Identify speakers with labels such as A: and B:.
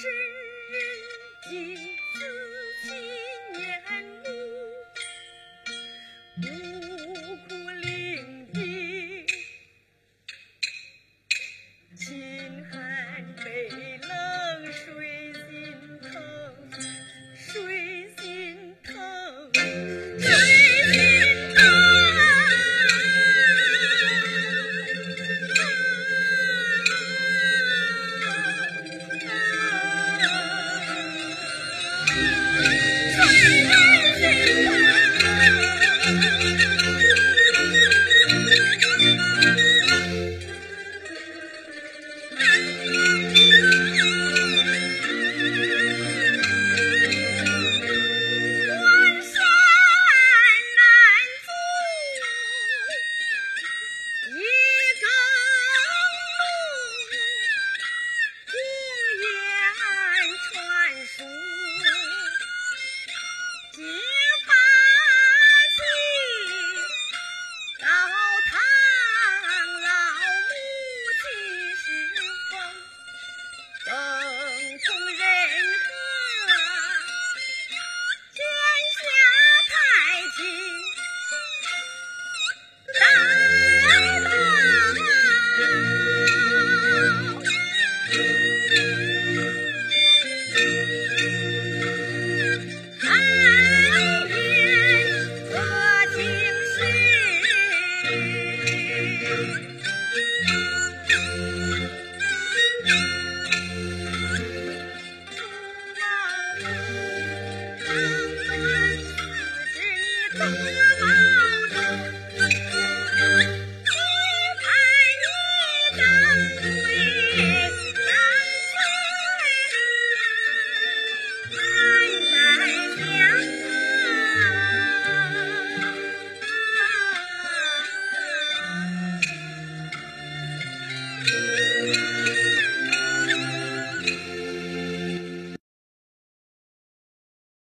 A: 走了吗？在人间彷